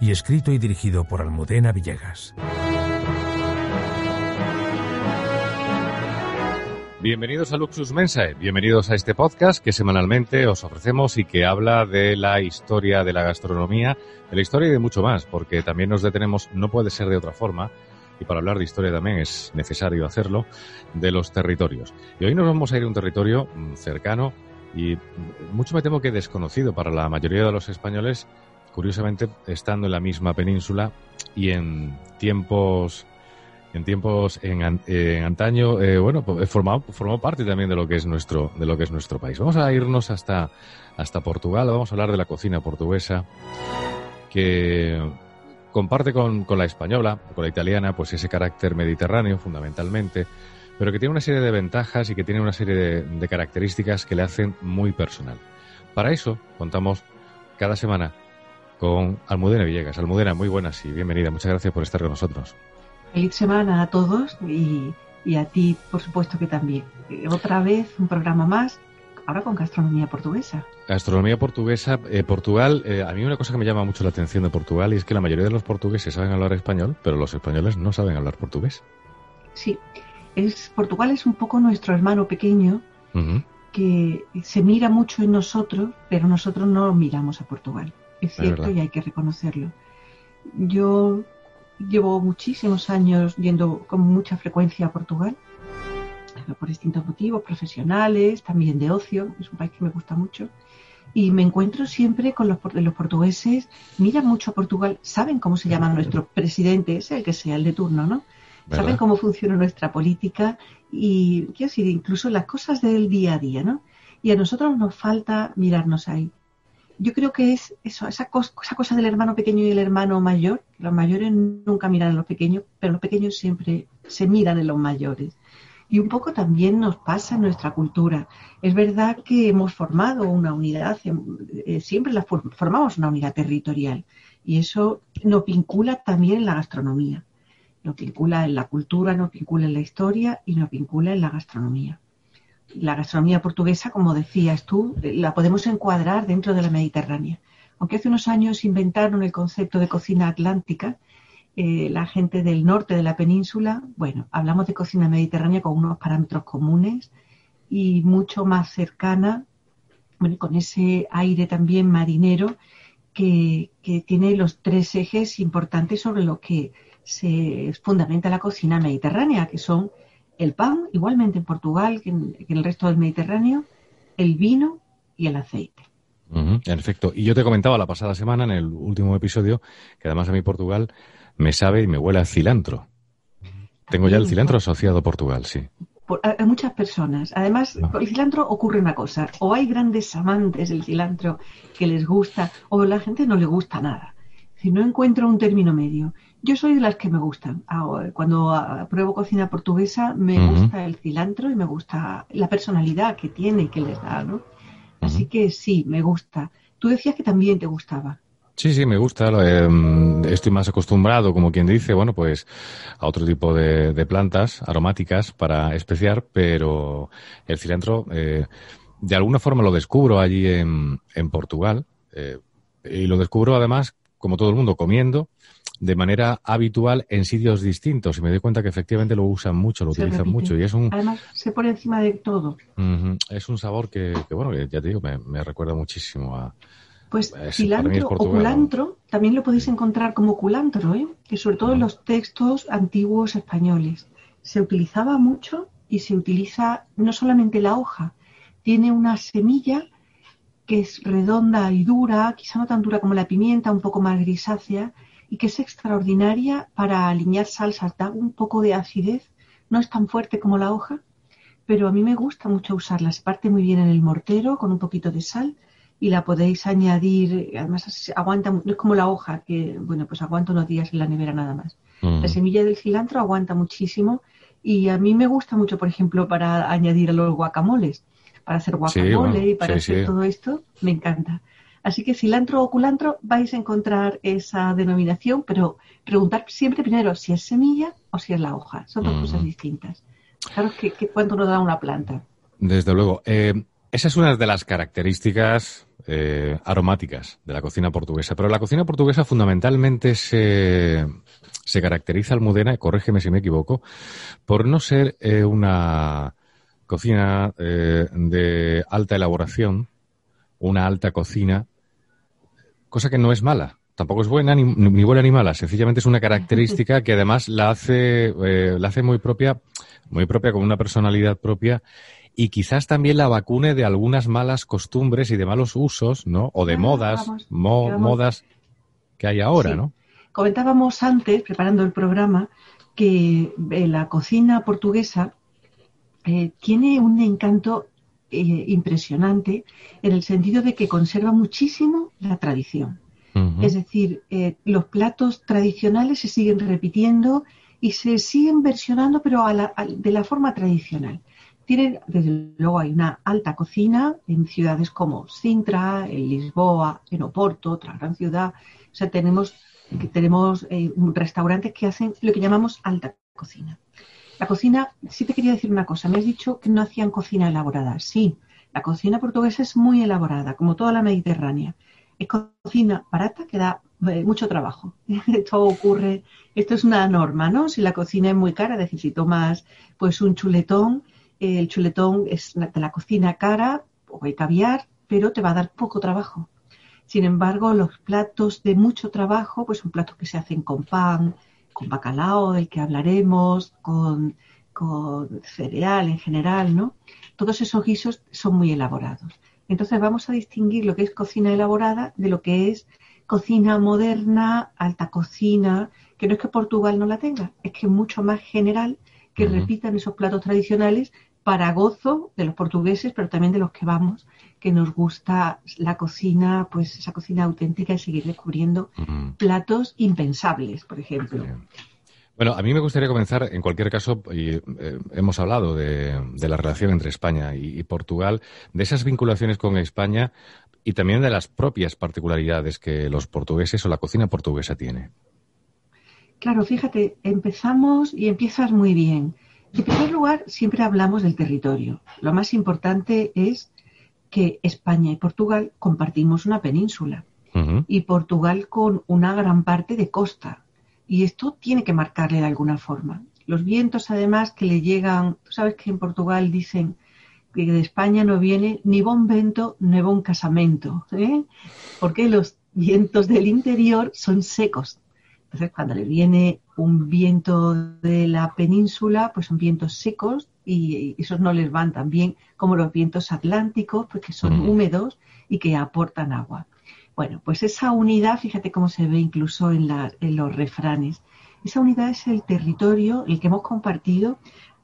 y escrito y dirigido por Almudena Villegas. Bienvenidos a Luxus Mensae, bienvenidos a este podcast que semanalmente os ofrecemos y que habla de la historia de la gastronomía, de la historia y de mucho más, porque también nos detenemos, no puede ser de otra forma, y para hablar de historia también es necesario hacerlo, de los territorios. Y hoy nos vamos a ir a un territorio mm, cercano y mucho me temo que desconocido para la mayoría de los españoles, curiosamente estando en la misma península y en tiempos en tiempos en, antaño eh, bueno pues, formó, formó parte también de lo que es nuestro de lo que es nuestro país. Vamos a irnos hasta hasta Portugal vamos a hablar de la cocina portuguesa que comparte con, con la española con la italiana pues ese carácter mediterráneo fundamentalmente pero que tiene una serie de ventajas y que tiene una serie de, de características que le hacen muy personal. Para eso contamos cada semana con Almudena Villegas. Almudena, muy buenas y bienvenida. Muchas gracias por estar con nosotros. Feliz semana a todos y, a ti, por supuesto que también. Eh, otra vez un programa más, ahora con gastronomía portuguesa. Gastronomía portuguesa, eh, Portugal, eh, a mí una cosa que me llama mucho la atención de Portugal y es que la mayoría de los portugueses saben hablar español, pero los españoles no saben hablar portugués. Sí, es, Portugal es un poco nuestro hermano pequeño que se mira mucho en nosotros, pero nosotros no miramos a Portugal es cierto y hay que reconocerlo. Yo llevo muchísimos años yendo con mucha frecuencia a Portugal, por distintos motivos, profesionales, también de ocio, es un país que me gusta mucho. Y me encuentro siempre con los, los portugueses, miran mucho a Portugal, saben cómo se llama nuestro presidente, sea el que sea, el de turno, ¿no? Saben cómo funciona nuestra política y, quiero decir, incluso las cosas del día a día, ¿no? Y a nosotros nos falta mirarnos ahí yo creo que es eso, esa, cosa, del hermano pequeño y el hermano mayor. Los mayores nunca miran a los pequeños, pero los pequeños siempre se miran en los mayores. Y un poco también nos pasa en nuestra cultura. Es verdad que hemos formado una unidad, eh, siempre la formamos una unidad territorial. Y eso nos vincula también en la gastronomía. Nos vincula en la cultura, nos vincula en la historia y nos vincula en la gastronomía la gastronomía portuguesa, como decías tú, la podemos encuadrar dentro de la Mediterránea. Aunque hace unos años inventaron el concepto de cocina atlántica, eh, la gente del norte de la península, bueno, hablamos de cocina mediterránea con unos parámetros comunes y mucho más cercana, bueno, con ese aire también marinero que, que tiene los tres ejes importantes sobre lo que se fundamenta la cocina mediterránea, que son el pan, igualmente en Portugal que en, el resto del Mediterráneo, el vino y el aceite. en efecto. Y yo te comentaba la pasada semana, en el último episodio, que además a mí Portugal me sabe y me huele a cilantro. Tengo ya el cilantro asociado a Portugal, sí. a, muchas personas. Además, con el cilantro ocurre una cosa. O hay grandes amantes del cilantro que les gusta, o la gente no le gusta nada. Si no encuentro un término medio. Yo soy de las que me gustan. Cuando pruebo cocina portuguesa, me gusta el cilantro y me gusta la personalidad que tiene y que les da, ¿no? Así que sí, me gusta. Tú decías que también te gustaba. Sí, sí, me gusta. Em, estoy más acostumbrado, como quien dice, bueno, pues a otro tipo de, plantas aromáticas para especiar, pero el cilantro, eh, de alguna forma lo descubro allí en, Portugal. Eh, y lo descubro además como todo el mundo, comiendo de manera habitual en sitios distintos y me doy cuenta que efectivamente lo usan mucho, lo utilizan mucho y es un... Además, se pone encima de todo. es un sabor que, bueno, ya te digo, me, recuerda muchísimo a... Pues cilantro o culantro también lo podéis encontrar como culantro, ¿eh? que sobre todo en los textos antiguos españoles. Se utilizaba mucho y se utiliza no solamente la hoja, tiene una semilla que es redonda y dura, quizá no tan dura como la pimienta, un poco más grisácea, y que es extraordinaria para alinear salsas, da un poco de acidez, no es tan fuerte como la hoja, pero a mí me gusta mucho usarla, se parte muy bien en el mortero con un poquito de sal y la podéis añadir, además aguanta, no es como la hoja, que bueno, pues aguanta unos días en la nevera nada más. Mm. La semilla del cilantro aguanta muchísimo y a mí me gusta mucho, por ejemplo, para añadir a los guacamoles, para hacer guacamole y para hacer todo esto, me encanta. Así que cilantro o culantro vais a encontrar esa denominación, pero preguntar siempre primero si es semilla o si es la hoja. Son dos cosas distintas. Claro que, cuánto nos da una planta. Desde luego. Eh, esa es una de las características eh, aromáticas de la cocina portuguesa. Pero la cocina portuguesa fundamentalmente se, se caracteriza, Almudena, corrígeme si me equivoco, por no ser eh, una cocina de alta elaboración, una alta cocina cosa que no es mala. Tampoco es buena, ni, buena ni mala. Sencillamente es una característica que además la hace, eh, la hace muy propia, muy propia, con una personalidad propia y quizás también la vacune de algunas malas costumbres y de malos usos, ¿no? O de ah, modas, modas que hay ahora, ¿no? Comentábamos antes, preparando el programa, que eh, la cocina portuguesa eh, tiene un encanto eh, impresionante en el sentido de que conserva muchísimo la tradición. Es decir, eh, los platos tradicionales se siguen repitiendo y se siguen versionando, pero de la forma tradicional. Tienen, desde luego, hay una alta cocina en ciudades como Sintra, en Lisboa, en Oporto, otra gran ciudad. O sea, tenemos, tenemos eh, restaurantes que hacen lo que llamamos alta cocina. La cocina, sí te quería decir una cosa, me has dicho que no hacían cocina elaborada. Sí, la cocina portuguesa es muy elaborada, como toda la mediterránea. Es cocina barata que da eh, mucho trabajo. esto ocurre, esto es una norma, ¿no? Si la cocina es muy cara, es decir, si tomas pues un chuletón, el chuletón es de la cocina cara, o hay caviar, pero te va a dar poco trabajo. Sin embargo, los platos de mucho trabajo, pues son platos que se hacen con pan, con bacalao, del que hablaremos, con, cereal en general, ¿no? Todos esos guisos son muy elaborados. Entonces vamos a distinguir lo que es cocina elaborada de lo que es cocina moderna, alta cocina, que no es que Portugal no la tenga, es que es mucho más general que repitan esos platos tradicionales para gozo de los portugueses, pero también de los que vamos que nos gusta la cocina, pues esa cocina auténtica y seguir descubriendo platos impensables, por ejemplo. Bueno, a mí me gustaría comenzar, en cualquier caso, y, eh, hemos hablado de, la relación entre España y, Portugal, de esas vinculaciones con España y también de las propias particularidades que los portugueses o la cocina portuguesa tiene. Claro, fíjate, empezamos y empiezas muy bien. En primer lugar, siempre hablamos del territorio. Lo más importante es que España y Portugal compartimos una península y Portugal con una gran parte de costa. Y esto tiene que marcarle de alguna forma. Los vientos, además, que le llegan, tú sabes que en Portugal dicen que de España no viene ni buen vento ni buen casamento, ¿eh? porque los vientos del interior son secos. Entonces, cuando le viene un viento de la península, pues son vientos secos y esos no les van tan bien como los vientos atlánticos, porque son húmedos y que aportan agua. Bueno, pues esa unidad, fíjate cómo se ve incluso en, en los refranes. Esa unidad es el territorio, el que hemos compartido,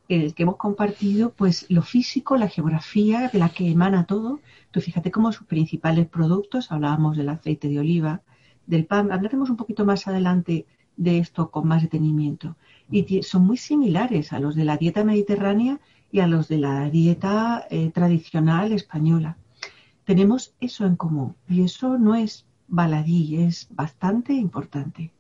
el que hemos compartido, pues lo físico, la geografía de la que emana todo. Tú fíjate cómo sus principales productos, hablábamos del aceite de oliva, del pan, hablaremos un poquito más adelante de esto con más detenimiento. Y son muy similares a los de la dieta mediterránea y a los de la dieta eh, tradicional española. Tenemos eso en común y eso no es baladí, es bastante importante.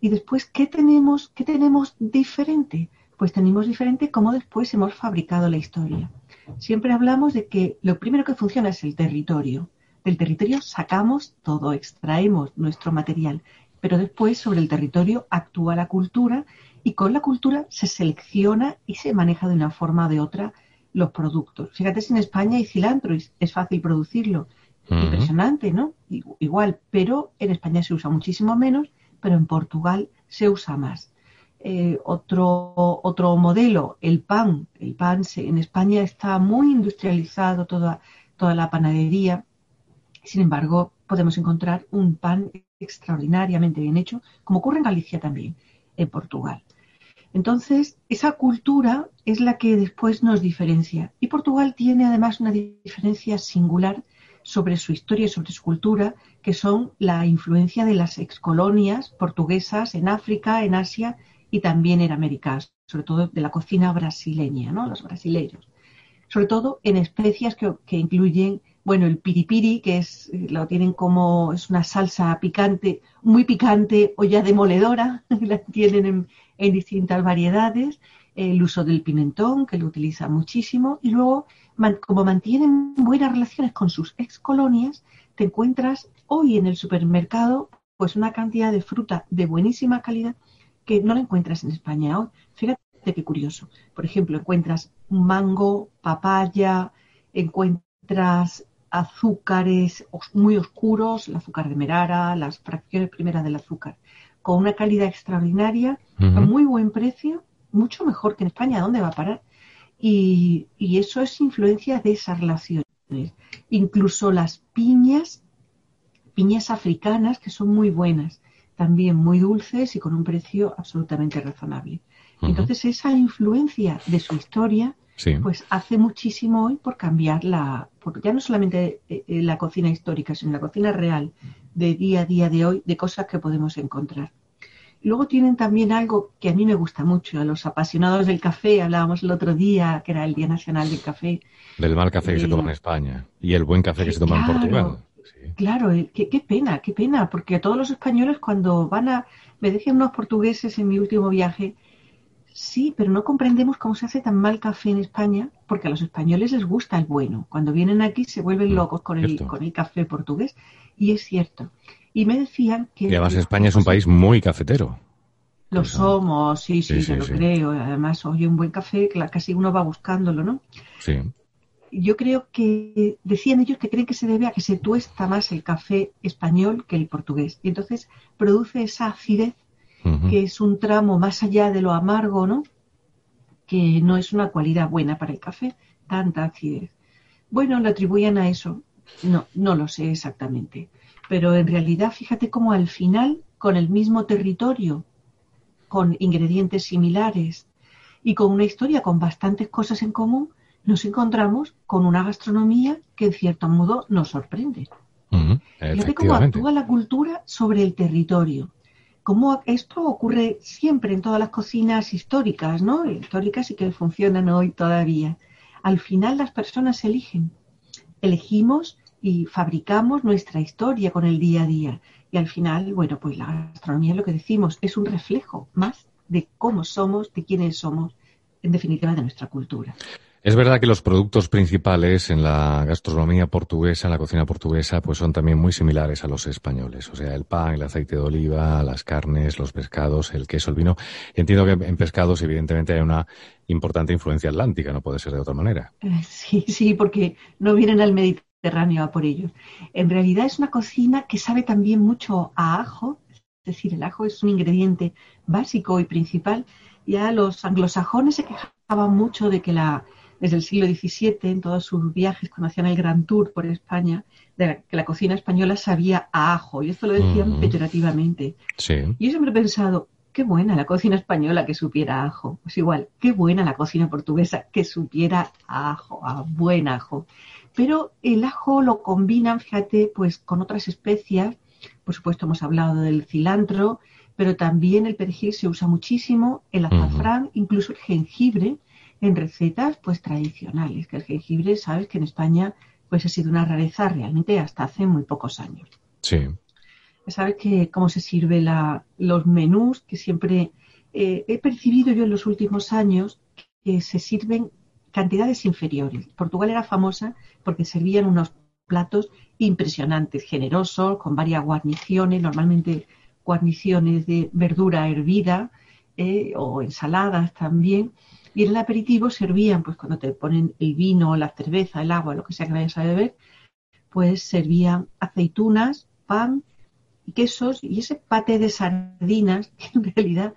Y después, ¿qué tenemos, qué tenemos diferente? Pues tenemos diferente cómo después hemos fabricado la historia. Siempre hablamos de que lo primero que funciona es el territorio. Del territorio sacamos todo, extraemos nuestro material, pero después sobre el territorio actúa la cultura y con la cultura se selecciona y se maneja de una forma o de otra los productos. Fíjate si en España hay cilantro y es fácil producirlo. Impresionante, ¿no? Igual, pero en España se usa muchísimo menos, pero en Portugal se usa más. Eh, otro, otro modelo, el pan. El pan en España está muy industrializado, toda, toda la panadería. Sin embargo, podemos encontrar un pan extraordinariamente bien hecho, como ocurre en Galicia también, en Portugal. Entonces, esa cultura es la que después nos diferencia. Y Portugal tiene además una diferencia singular sobre su historia y sobre su cultura, que son la influencia de las excolonias portuguesas en África, en Asia y también en América, sobre todo de la cocina brasileña, ¿no? los brasileiros. Sobre todo en especias que, que incluyen bueno, el piripiri, que es, lo tienen como, es una salsa picante, muy picante o ya demoledora, la tienen en, distintas variedades, el uso del pimentón, que lo utiliza muchísimo, y luego, como mantienen buenas relaciones con sus ex colonias, te encuentras hoy en el supermercado pues una cantidad de fruta de buenísima calidad que no la encuentras en España hoy. Fíjate qué curioso. Por ejemplo, encuentras mango, papaya, encuentras azúcares muy oscuros, el azúcar de merara, las fracciones primeras del azúcar, con una calidad extraordinaria, a muy buen precio, mucho mejor que en España, ¿dónde va a parar? Y, eso es influencia de esas relaciones. Incluso las piñas, piñas africanas, que son muy buenas, también muy dulces y con un precio absolutamente razonable. Entonces, esa influencia de su historia pues hace muchísimo hoy por cambiar la, ya no solamente eh, eh, la cocina histórica, sino la cocina real de día a día de hoy, de cosas que podemos encontrar. Luego tienen también algo que a mí me gusta mucho, a los apasionados del café, hablábamos el otro día, que era el Día Nacional del Café. Del mal café que se toma en España y el buen café que se toma en Portugal. Claro, eh, qué, qué, pena, qué pena, porque a todos los españoles cuando van a, me decían unos portugueses en mi último viaje, Sí, pero no comprendemos cómo se hace tan mal café en España, porque a los españoles les gusta el bueno. Cuando vienen aquí se vuelven mm, locos con el, con el café portugués, y es cierto. Y me decían que... Y además España es un país muy cafetero. Lo somos, sí, sí, yo lo creo. Además, oye, un buen café, casi uno va buscándolo, ¿no? Sí. Yo creo que decían ellos que creen que se debe a que se tuesta más el café español que el portugués. Y entonces produce esa acidez que es un tramo más allá de lo amargo, ¿no? Que no es una cualidad buena para el café, tanta acidez. Bueno, lo atribuyen a eso. No, no lo sé exactamente. Pero en realidad, fíjate cómo al final, con el mismo territorio, con ingredientes similares y con una historia con bastantes cosas en común, nos encontramos con una gastronomía que en cierto modo nos sorprende. Fíjate cómo actúa la cultura sobre el territorio esto ocurre siempre en todas las cocinas históricas, ¿no? Históricas y que funcionan hoy todavía. Al final las personas eligen. Elegimos y fabricamos nuestra historia con el día a día. Y al final, bueno, pues la gastronomía, lo que decimos, es un reflejo más de cómo somos, de quiénes somos, en definitiva, de nuestra cultura. Es verdad que los productos principales en la gastronomía portuguesa, en la cocina portuguesa, pues son también muy similares a los españoles. O sea, el pan, el aceite de oliva, las carnes, los pescados, el queso, el vino. entiendo que en pescados, evidentemente, hay una importante influencia atlántica, no puede ser de otra manera. Sí, sí, porque no vienen al Mediterráneo a por ellos. En realidad es una cocina que sabe también mucho a ajo, es decir, el ajo es un ingrediente básico y principal. Ya los anglosajones se quejaban mucho de que la desde el siglo XVII, en todos sus viajes, cuando hacían el Gran Tour por España, de que la cocina española sabía a ajo, y esto lo decían mm. peyorativamente. Y yo siempre he pensado, qué buena la cocina española que supiera ajo. Pues igual, qué buena la cocina portuguesa que supiera ajo, a buen ajo. Pero el ajo lo combinan, fíjate, pues con otras especias. Por supuesto, hemos hablado del cilantro, pero también el perejil se usa muchísimo, el azafrán, incluso el jengibre, en recetas pues tradicionales, que el jengibre, sabes que en España pues ha sido una rareza realmente hasta hace muy pocos años. Sí. Sabes que cómo se sirve la, los menús, que siempre eh, he percibido yo en los últimos años que se sirven cantidades inferiores. Portugal era famosa porque servían unos platos impresionantes, generosos, con varias guarniciones, normalmente guarniciones de verdura hervida eh, o ensaladas también. Y en el aperitivo servían, pues cuando te ponen el vino, la cerveza, el agua, lo que sea que vayas a beber, pues servían aceitunas, pan y quesos y ese pate de sardinas que en realidad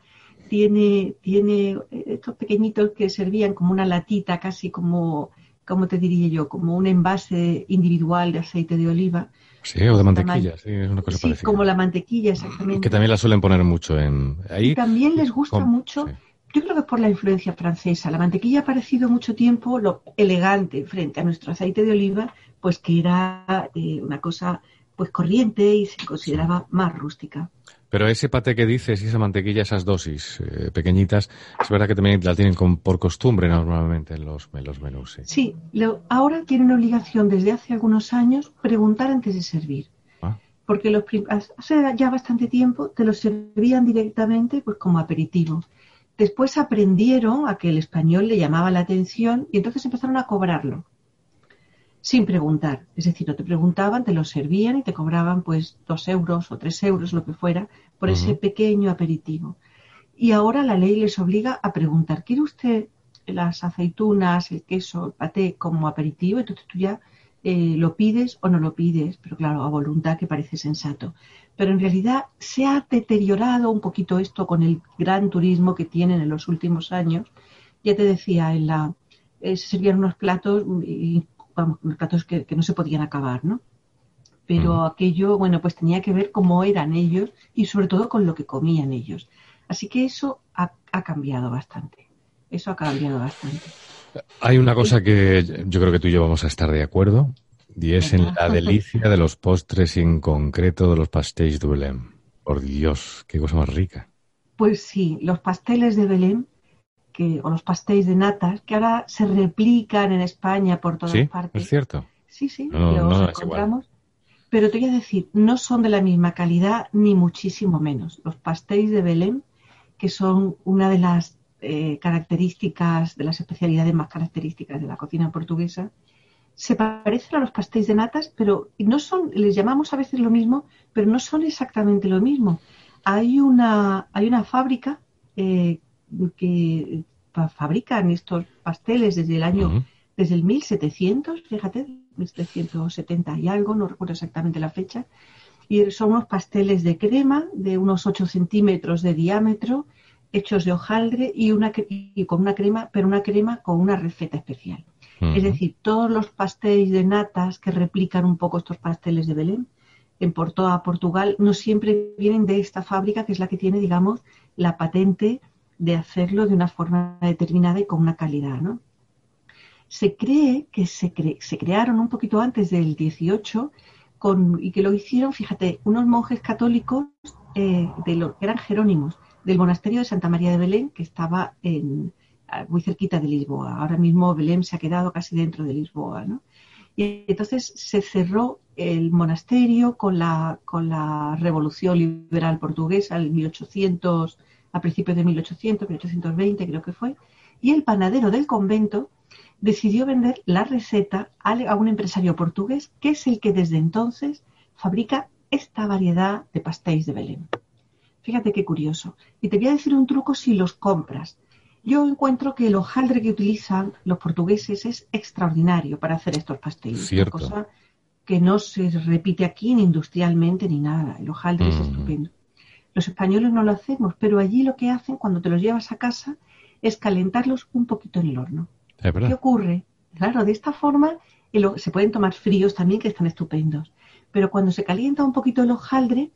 tiene, tiene eh, estos pequeñitos que servían como una latita, casi como, como te diría yo, como un envase individual de aceite de oliva. Sí, o de mantequilla, sí, es una cosa sí, como la mantequilla, exactamente. Que también la suelen poner mucho en... Ahí, también les gusta mucho, yo creo que es por la influencia francesa. La mantequilla ha parecido mucho tiempo lo elegante frente a nuestro aceite de oliva, pues que era eh, una cosa pues corriente y se consideraba más rústica. Pero ese pate que dices y esa mantequilla, esas dosis eh, pequeñitas, es verdad que también la tienen por costumbre normalmente en los, menús. Sí, ahora tienen obligación desde hace algunos años preguntar antes de servir. Ah. Porque los hace ya bastante tiempo te los servían directamente pues como aperitivo. Después aprendieron a que el español le llamaba la atención y entonces empezaron a cobrarlo sin preguntar. Es decir, no te preguntaban, te lo servían y te cobraban pues dos euros o tres euros, lo que fuera, por ese pequeño aperitivo. Y ahora la ley les obliga a preguntar, ¿quiere usted las aceitunas, el queso, el paté como aperitivo? Entonces tú ya eh, lo pides o no lo pides, pero claro, a voluntad que parece sensato. Pero en realidad se ha deteriorado un poquito esto con el gran turismo que tienen en los últimos años. Ya te decía, en la, eh, se servían unos platos y vamos, platos que, no se podían acabar, ¿no? Pero aquello, bueno, pues tenía que ver cómo eran ellos y sobre todo con lo que comían ellos. Así que eso ha, cambiado bastante. Eso ha cambiado bastante. Hay una cosa que yo creo que tú y yo vamos a estar de acuerdo y es en la delicia de los postres y en concreto de los pastéis de Belém. Por Dios, qué cosa más rica. Pues sí, los pasteles de Belém que, o los pastéis de natas, que ahora se replican en España por todas ¿Sí? partes. Es cierto. Sí, sí, los encontramos. Pero te voy a decir, no son de la misma calidad ni muchísimo menos. Los pastéis de Belén, que son una de las eh, características, de las especialidades más características de la cocina portuguesa, se parecen a los pastéis de natas, pero no son, les llamamos a veces lo mismo, pero no son exactamente lo mismo. Hay una, hay una fábrica eh, que fabrican estos pasteles desde el año, desde el 1700, fíjate, 1770 y algo, no recuerdo exactamente la fecha, y son unos pasteles de crema de unos 8 centímetros de diámetro, hechos de hojaldre y, una, y con una crema, pero una crema con una receta especial. Es decir, todos los pasteles de natas que replican un poco estos pasteles de Belén en por toda Portugal no siempre vienen de esta fábrica que es la que tiene, digamos, la patente de hacerlo de una forma determinada y con una calidad, ¿no? Se cree que se, se crearon un poquito antes del 18 con, y que lo hicieron, fíjate, unos monjes católicos eh, de lo, que eran jerónimos del monasterio de Santa María de Belén, que estaba en, muy cerquita de Lisboa. Ahora mismo Belén se ha quedado casi dentro de Lisboa, ¿no? Y entonces se cerró el monasterio con la, con la revolución liberal portuguesa en 1800 a principios de 1800, 1820 creo que fue, y el panadero del convento decidió vender la receta a un empresario portugués que es el que desde entonces fabrica esta variedad de pastéis de Belén. Fíjate qué curioso. Y te voy a decir un truco si los compras. Yo encuentro que el hojaldre que utilizan los portugueses es extraordinario para hacer estos. Una cosa que no se repite aquí ni industrialmente ni nada. El hojaldre es estupendo. Los españoles no lo hacemos, pero allí lo que hacen cuando te los llevas a casa es calentarlos un poquito en el horno. ¿Qué ocurre? Claro, de esta forma se pueden tomar fríos también, que están estupendos. Pero cuando se calienta un poquito el hojaldre,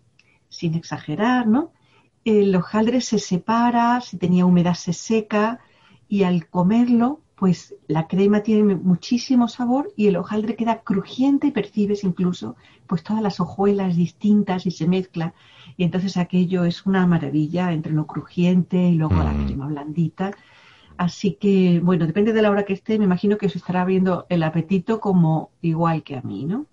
sin exagerar, ¿no? El hojaldre se separa, si tenía humedad se seca y al comerlo pues la crema tiene muchísimo sabor y el hojaldre queda crujiente y percibes incluso pues todas las hojuelas distintas y se mezcla y entonces aquello es una maravilla entre lo crujiente y luego la mm. crema blandita. Así que, bueno, depende de la hora que esté, me imagino que os estará viendo el apetito como igual que a mí, ¿no?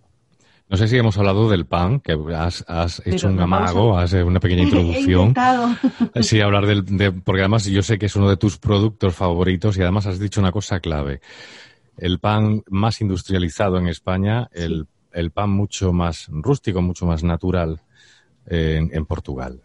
No sé si hemos hablado del pan, que has, hecho un amago, has hecho una pequeña introducción. sí, hablar del, de, porque además yo sé que es uno de tus productos favoritos y además has dicho una cosa clave. El pan más industrializado en España, el, el pan mucho más rústico, mucho más natural en, Portugal.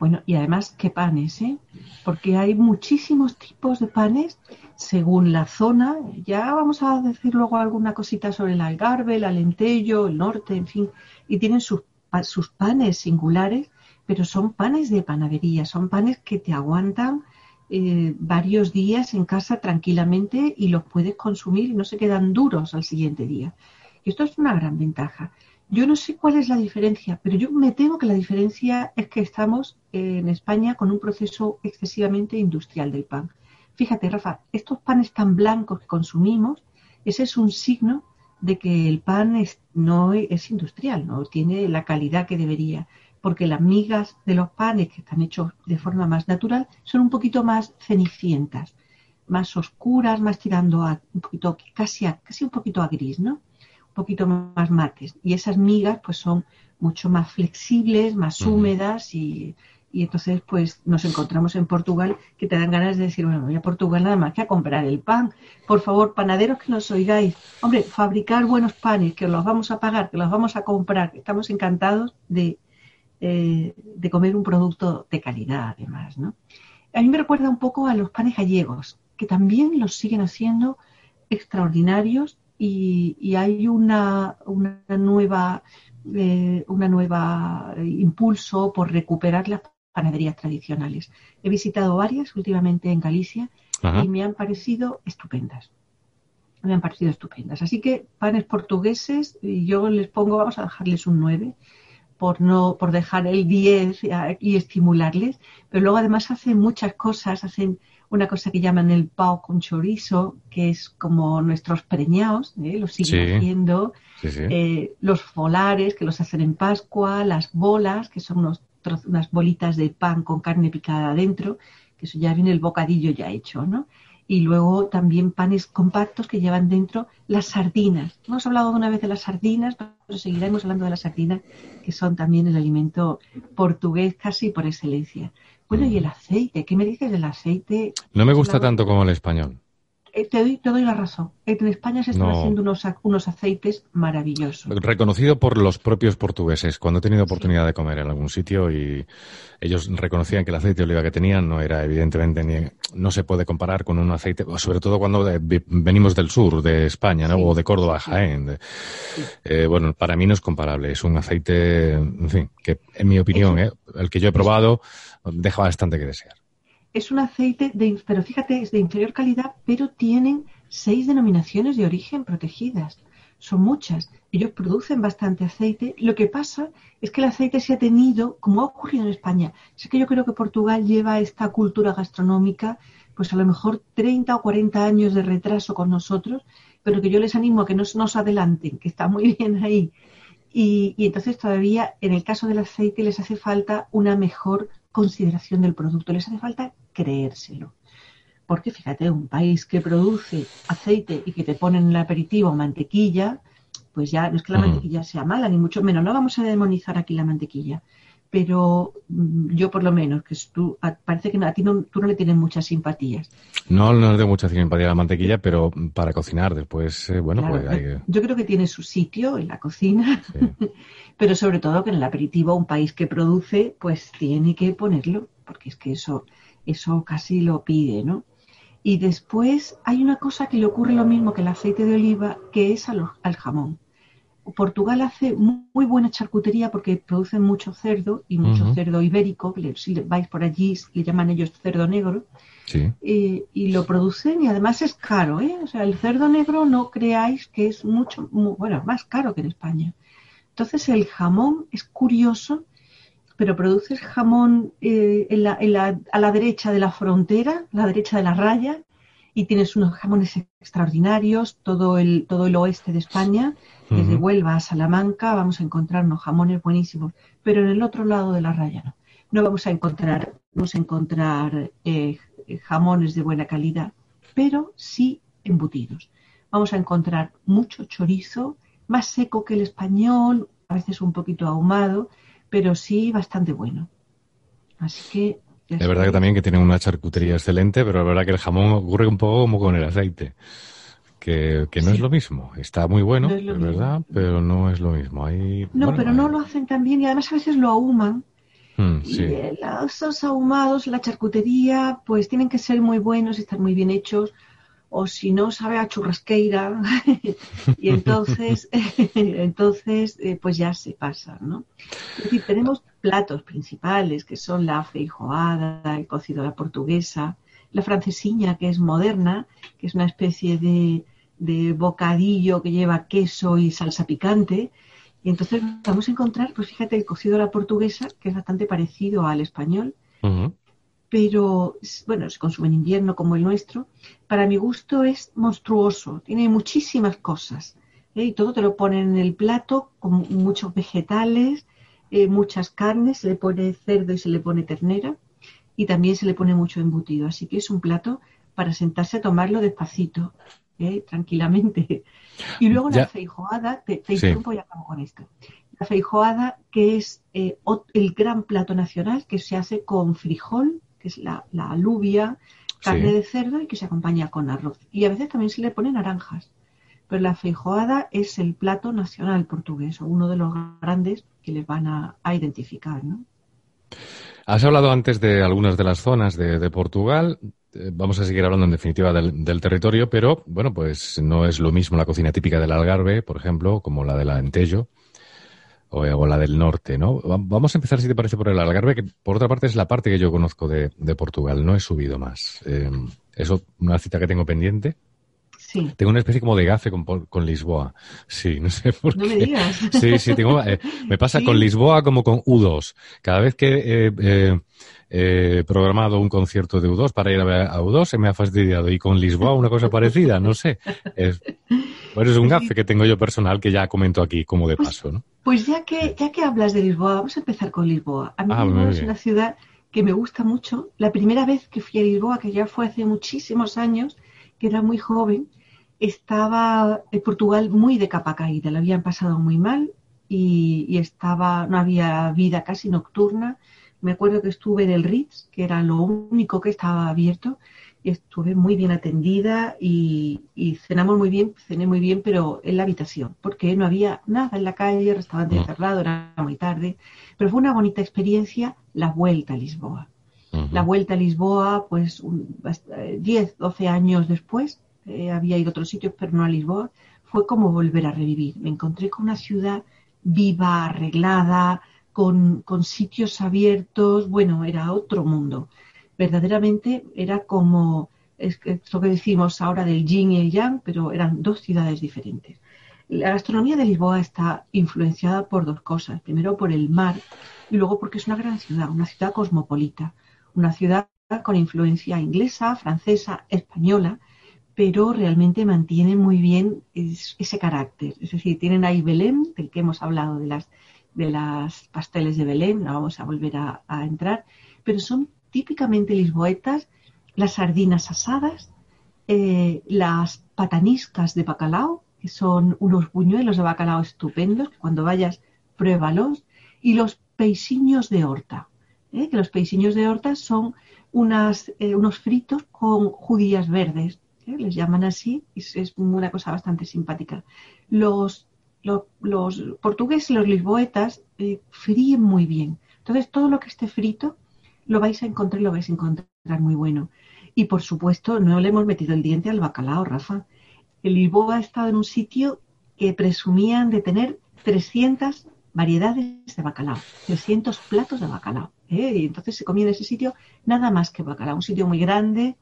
Bueno, y además, ¿qué panes? Eh? Porque hay muchísimos tipos de panes según la zona. Ya vamos a decir luego alguna cosita sobre el algarve, el alentejo, el norte, en fin. Y tienen sus, sus panes singulares, pero son panes de panadería, son panes que te aguantan eh, varios días en casa tranquilamente y los puedes consumir y no se quedan duros al siguiente día. Y esto es una gran ventaja. Yo no sé cuál es la diferencia, pero yo me temo que la diferencia es que estamos en España con un proceso excesivamente industrial del pan. Fíjate, Rafa, estos panes tan blancos que consumimos, ese es un signo de que el pan no es industrial, no tiene la calidad que debería porque las migas de los panes que están hechos de forma más natural son un poquito más cenicientas, más oscuras, más tirando a un poquito, casi, casi un poquito a gris, ¿no? Un poquito más mates. Y esas migas pues son mucho más flexibles, más húmedas y, y, entonces pues nos encontramos en Portugal que te dan ganas de decir, bueno, voy a Portugal nada más que a comprar el pan. Por favor, panaderos que nos oigáis, hombre, fabricar buenos panes, que los vamos a pagar, que los vamos a comprar, estamos encantados de, eh, de comer un producto de calidad, además. ¿no? A mí me recuerda un poco a los panes gallegos, que también los siguen haciendo extraordinarios y, hay una, una nueva, eh, una nueva impulso por recuperar las panaderías tradicionales. He visitado varias últimamente en Galicia y me han parecido estupendas. Me han parecido estupendas. Así que panes portugueses, yo les pongo, vamos a dejarles un 9 por no por dejar el 10 y estimularles, pero luego además hacen muchas cosas, hacen una cosa que llaman el pao con chorizo, que es como nuestros preñados, ¿eh? los siguen haciendo, eh, los folares, que los hacen en Pascua, las bolas, que son unos unas bolitas de pan con carne picada adentro, que eso ya viene el bocadillo ya hecho, ¿no? y luego también panes compactos que llevan dentro las sardinas. Hemos hablado una vez de las sardinas, pero seguiremos hablando de las sardinas, que son también el alimento portugués casi por excelencia. Bueno, y el aceite, ¿qué me dices del aceite? No me gusta tanto como el español. Eh, te, doy, te doy la razón. En España se están haciendo unos, unos aceites maravillosos. Reconocido por los propios portugueses. Cuando he tenido oportunidad de comer en algún sitio y ellos reconocían que el aceite de oliva que tenían no era evidentemente ni, no se puede comparar con un aceite, sobre todo cuando venimos del sur de España, ¿no? O de Córdoba, Jaén. Eh, bueno, para mí no es comparable. Es un aceite, en fin, que en mi opinión, eh, el que yo he probado, deja bastante que desear es un aceite, de, pero fíjate, es de inferior calidad, pero tienen seis denominaciones de origen protegidas. Son muchas. Ellos producen bastante aceite. Lo que pasa es que el aceite se ha tenido, como ha ocurrido en España. Es que yo creo que Portugal lleva esta cultura gastronómica, pues a lo mejor 30 o 40 años de retraso con nosotros, pero que yo les animo a que no nos adelanten, que está muy bien ahí. Y, y entonces todavía, en el caso del aceite, les hace falta una mejor consideración del producto, les hace falta creérselo. Porque fíjate, un país que produce aceite y que te pone en el aperitivo mantequilla, pues ya no es que la mantequilla sea mala, ni mucho menos, no vamos a demonizar aquí la mantequilla. Pero mm, yo por lo menos, que tú, parece que a ti no, tú no le tienes muchas simpatías. No, no le tengo mucha simpatía a la mantequilla, pero para cocinar después, eh, bueno, pues hay Yo creo que tiene su sitio en la cocina, pero sobre todo que en el aperitivo un país que produce, pues tiene que ponerlo, porque es que eso eso casi lo pide, ¿no? Y después hay una cosa que le ocurre lo mismo que el aceite de oliva, que es al, jamón. Portugal hace muy buena charcutería porque producen mucho cerdo y mucho cerdo ibérico, si vais por allí le llaman ellos cerdo negro, sí. y lo producen y además es caro, ¿eh? O sea, el cerdo negro no creáis que es mucho, bueno, más caro que en España. Entonces el jamón es curioso pero produces jamón eh, a la derecha de la frontera, a la derecha de la raya, y tienes unos jamones extraordinarios, todo el, todo el oeste de España, desde Huelva a Salamanca, vamos a encontrar unos jamones buenísimos, pero en el otro lado de la raya no. No vamos a encontrar, vamos a encontrar eh, jamones de buena calidad, pero sí embutidos. Vamos a encontrar mucho chorizo, más seco que el español, a veces un poquito ahumado, pero sí bastante bueno. Así que... Es verdad que también que tienen una charcutería excelente, pero es verdad que el jamón ocurre un poco como con el aceite. que, no es lo mismo. Está muy bueno, es, verdad, pero no es lo mismo. no, pero no lo hacen tan bien y además a veces lo ahuman. Mm, y los ahumados, la charcutería, pues tienen que ser muy buenos y estar muy bien hechos o si no sabe a churrasqueira y entonces entonces eh, pues ya se pasa no es decir tenemos platos principales que son la feijoada el cocido a la portuguesa la francesiña que es moderna que es una especie de, de bocadillo que lleva queso y salsa picante. Y entonces vamos a encontrar pues fíjate el cocido a la portuguesa que es bastante parecido al español pero bueno, se consume en invierno como el nuestro. Para mi gusto es monstruoso, tiene muchísimas cosas. ¿eh? Y todo te lo ponen en el plato con muchos vegetales, eh, muchas carnes, se le pone cerdo y se le pone ternera y también se le pone mucho embutido. Así que es un plato para sentarse a tomarlo despacito, ¿eh? tranquilamente. Y luego la feijoada, te, interrumpo y acabo con esto. La feijoada, que es el gran plato nacional que se hace con frijol, que es la, alubia, carne de cerdo y que se acompaña con arroz. Y a veces también se le pone naranjas. Pero la feijoada es el plato nacional portugués, o uno de los grandes que les van a, identificar, ¿no? Has hablado antes de algunas de las zonas de, Portugal. Eh, vamos a seguir hablando en definitiva del, del, territorio, pero bueno, pues no es lo mismo la cocina típica del Algarve, por ejemplo, como la del Alentejo o, la del norte, ¿no? Vamos a empezar, si te parece, por el Algarve, que por otra parte es la parte que yo conozco de, Portugal, no he subido más. Eh, eso, una cita que tengo pendiente. Sí. Tengo una especie como de gafe con, con Lisboa. Sí, no sé por no qué. Me digas. Sí, sí, tengo, eh, me pasa con Lisboa como con U2. Cada vez que eh, he programado un concierto de U2 para ir a ver a U2 se me ha fastidiado. Y con Lisboa una cosa parecida, no sé. Es, pues es un gafe que tengo yo personal que ya comento aquí como de pues paso, ¿no? Pues ya que, ya que hablas de Lisboa, vamos a empezar con Lisboa. A mí ah, Lisboa es una ciudad que me gusta mucho. La primera vez que fui a Lisboa, que ya fue hace muchísimos años, que era muy joven, estaba en Portugal muy de capa caída, la habían pasado muy mal y, y, estaba, no había vida casi nocturna. Me acuerdo que estuve en el Ritz, que era lo único que estaba abierto, estuve muy bien atendida y, cenamos muy bien, cené muy bien, pero en la habitación, porque no había nada en la calle, el restaurante mm. cerrado, era muy tarde, pero fue una bonita experiencia la vuelta a Lisboa. La vuelta a Lisboa, pues 10, 12 años después, eh, había ido a otros sitios, pero no a Lisboa, fue como volver a revivir. Me encontré con una ciudad viva, arreglada, con, con sitios abiertos, bueno, era otro mundo verdaderamente era como esto que decimos ahora del yin y el yang, pero eran dos ciudades diferentes. La gastronomía de Lisboa está influenciada por dos cosas. Primero por el mar y luego porque es una gran ciudad, una ciudad cosmopolita, una ciudad con influencia inglesa, francesa, española, pero realmente mantiene muy bien ese carácter. Es decir, tienen ahí Belén, del que hemos hablado de las, de las pasteles de Belén, no vamos a volver a, a entrar, pero son típicamente lisboetas, las sardinas asadas, eh, las pataniscas de bacalao, que son unos buñuelos de bacalao estupendos, que cuando vayas pruébalos, y los peisiños de horta, ¿eh? que los peisiños de horta son eh, unos fritos con judías verdes, les llaman así, y es una cosa bastante simpática. Los, los, los portugueses, los lisboetas, fríen muy bien. Entonces, todo lo que esté frito lo vais a encontrar y lo vais a encontrar muy bueno. Y por supuesto, no le hemos metido el diente al bacalao, Rafa. El Lisboa ha estado en un sitio que presumían de tener 300 variedades de bacalao, 300 platos de bacalao. ¿eh? Y entonces se comía en ese sitio nada más que bacalao. Un sitio muy grande,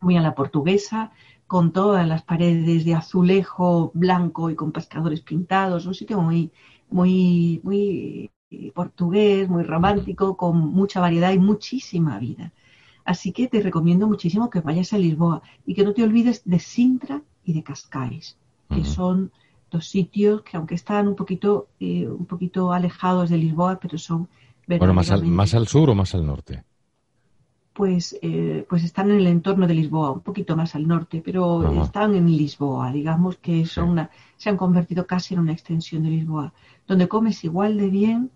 muy a la portuguesa, con todas las paredes de azulejo blanco y con pescadores pintados. Un sitio muy, muy, muy portugués, muy romántico, con mucha variedad y muchísima vida. Así que te recomiendo muchísimo que vayas a Lisboa y que no te olvides de Sintra y de Cascais, que son dos sitios que aunque están un poquito, eh, un poquito alejados de Lisboa, pero son bueno, más al, más al sur o más al norte. Pues, eh, pues están en el entorno de Lisboa, un poquito más al norte, pero están en Lisboa, digamos que son una, se han convertido casi en una extensión de Lisboa, donde comes igual de bien,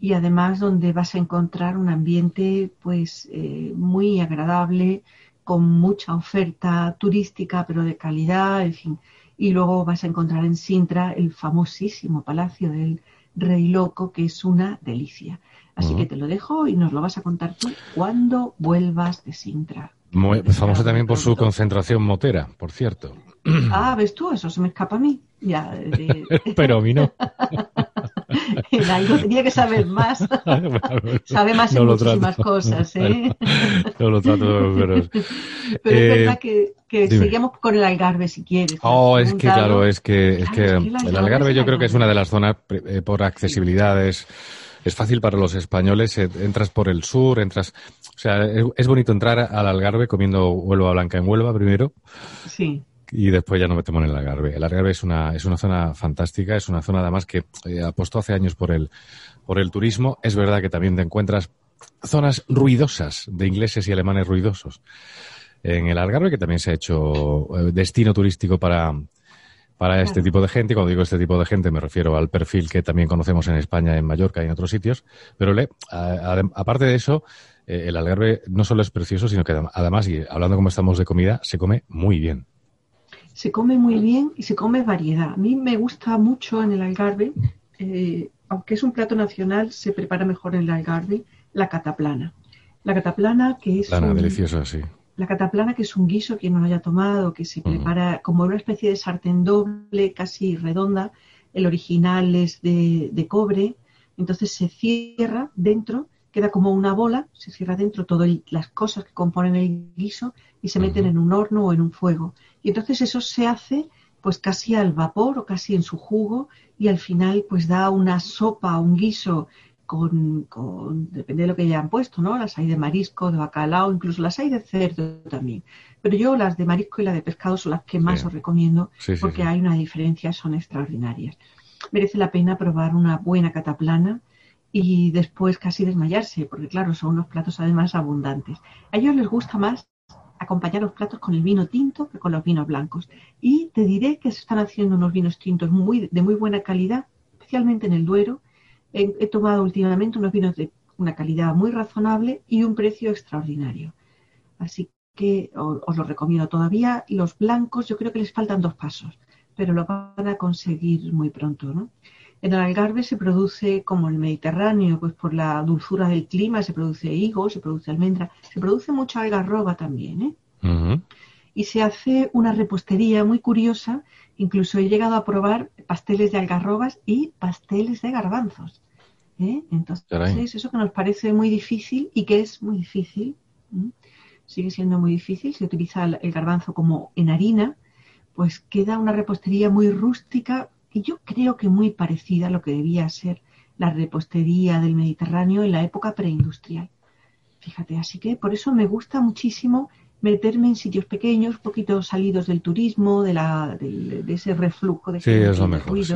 y además donde vas a encontrar un ambiente pues eh, muy agradable con mucha oferta turística, pero de calidad, en fin. Y luego vas a encontrar en Sintra el famosísimo Palacio del Rey Loco, que es una delicia. Así que te lo dejo y nos lo vas a contar tú cuando vuelvas de Sintra. Muy, famoso también por su concentración motera, por cierto. Ah, ves tú, eso se me escapa a mí. Ya, Pero a mí no. el tenía que saber más. Sabe más en muchísimas cosas, ¿eh? no lo trato, pero... es eh, verdad que, seguimos con el Algarve si quieres. Oh, es que claro, es que, es que, el Algarve yo creo que es una de las zonas eh, por accesibilidades es fácil para los españoles, eh, entras por el sur, entras, o sea, es, bonito entrar al Algarve comiendo Huelva Blanca en Huelva primero. Sí. Y después ya no metemos en el Algarve. El Algarve es una, es una zona fantástica, es una zona además que eh, apostó hace años por el, por el turismo. Es verdad que también te encuentras zonas ruidosas de ingleses y alemanes ruidosos en el Algarve, que también se ha hecho eh, destino turístico para, para este tipo de gente. Cuando digo este tipo de gente me refiero al perfil que también conocemos en España, en Mallorca y en otros sitios. Pero le, aparte de eso, eh, el Algarve no solo es precioso, sino que además, y hablando como estamos de comida, se come muy bien. Se come muy bien y se come variedad. A mí me gusta mucho en el Algarve, eh, aunque es un plato nacional, se prepara mejor en el Algarve, la cataplana. La cataplana que es... Plana, deliciosa, sí la cataplana, que es un guiso que no lo haya tomado, que se prepara como una especie de sartén doble, casi redonda. El original es de, cobre, entonces se cierra dentro, queda como una bola, se cierra dentro todas las cosas que componen el guiso y se meten en un horno o en un fuego. Y entonces eso se hace pues casi al vapor o casi en su jugo y al final pues da una sopa, un guiso con, con, depende de lo que hayan puesto, ¿no? Las hay de marisco, de bacalao, incluso las hay de cerdo también. Pero yo las de marisco y las de pescado son las que más os recomiendo porque hay una diferencia, son extraordinarias. Merece la pena probar una buena cataplana y después casi desmayarse, porque claro, son unos platos además abundantes. A ellos les gusta más acompañar los platos con el vino tinto que con los vinos blancos. Y te diré que se están haciendo unos vinos tintos muy, de muy buena calidad, especialmente en el Duero, he, tomado últimamente unos vinos de una calidad muy razonable y un precio extraordinario. Así que os, lo recomiendo todavía. Los blancos yo creo que les faltan dos pasos, pero lo van a conseguir muy pronto. ¿no? En el Algarve se produce como el Mediterráneo, pues por la dulzura del clima se produce higo, se produce almendra, se produce mucha algarroba también. ¿eh? Y se hace una repostería muy curiosa. Incluso he llegado a probar pasteles de algarrobas y pasteles de garbanzos. ¿eh? Entonces, eso que nos parece muy difícil y que es muy difícil, sigue siendo muy difícil, se utiliza el garbanzo como en harina, pues queda una repostería muy rústica y yo creo que muy parecida a lo que debía ser la repostería del Mediterráneo en la época preindustrial. Fíjate, así que por eso me gusta muchísimo meterme en sitios pequeños, poquito salidos del turismo, de, la, de, ese reflujo de, sí, es lo mejor, sí.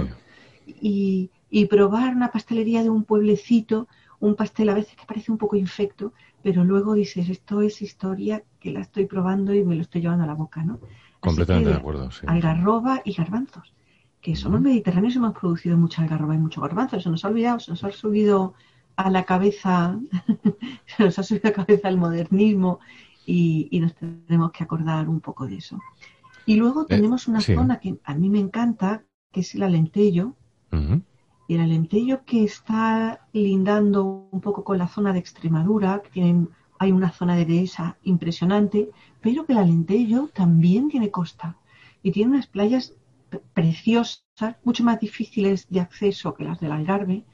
y, y probar una pastelería de un pueblecito, un pastel a veces que parece un poco infecto, pero luego dices, esto es historia que la estoy probando y me lo estoy llevando a la boca, ¿no? Completamente de acuerdo, sí. Algarroba y garbanzos, que somos mediterráneos y hemos producido mucha algarroba y mucho garbanzo, se nos ha olvidado, se nos ha subido a la cabeza, se nos ha subido a la cabeza el modernismo y, nos tenemos que acordar un poco de eso. Y luego eh, tenemos una zona que a mí me encanta, que es el alentejo, y el Alentejo que está lindando un poco con la zona de Extremadura, que tienen, hay una zona de dehesa impresionante, pero que el Alentejo también tiene costa y tiene unas playas preciosas, mucho más difíciles de acceso que las del Algarve,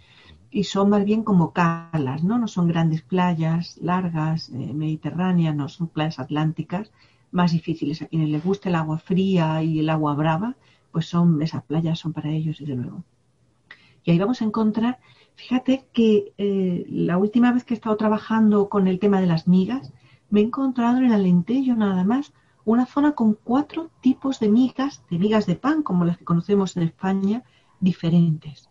y son más bien como calas, ¿no? No son grandes playas largas, eh, mediterráneas, no son playas atlánticas, más difíciles a quienes les gusta el agua fría y el agua brava, pues son esas playas son para ellos desde luego. Y ahí vamos a encontrar, fíjate que eh, la última vez que he estado trabajando con el tema de las migas, me he encontrado en Alentejo nada más una zona con cuatro tipos de migas, de migas de pan, como las que conocemos en España, diferentes.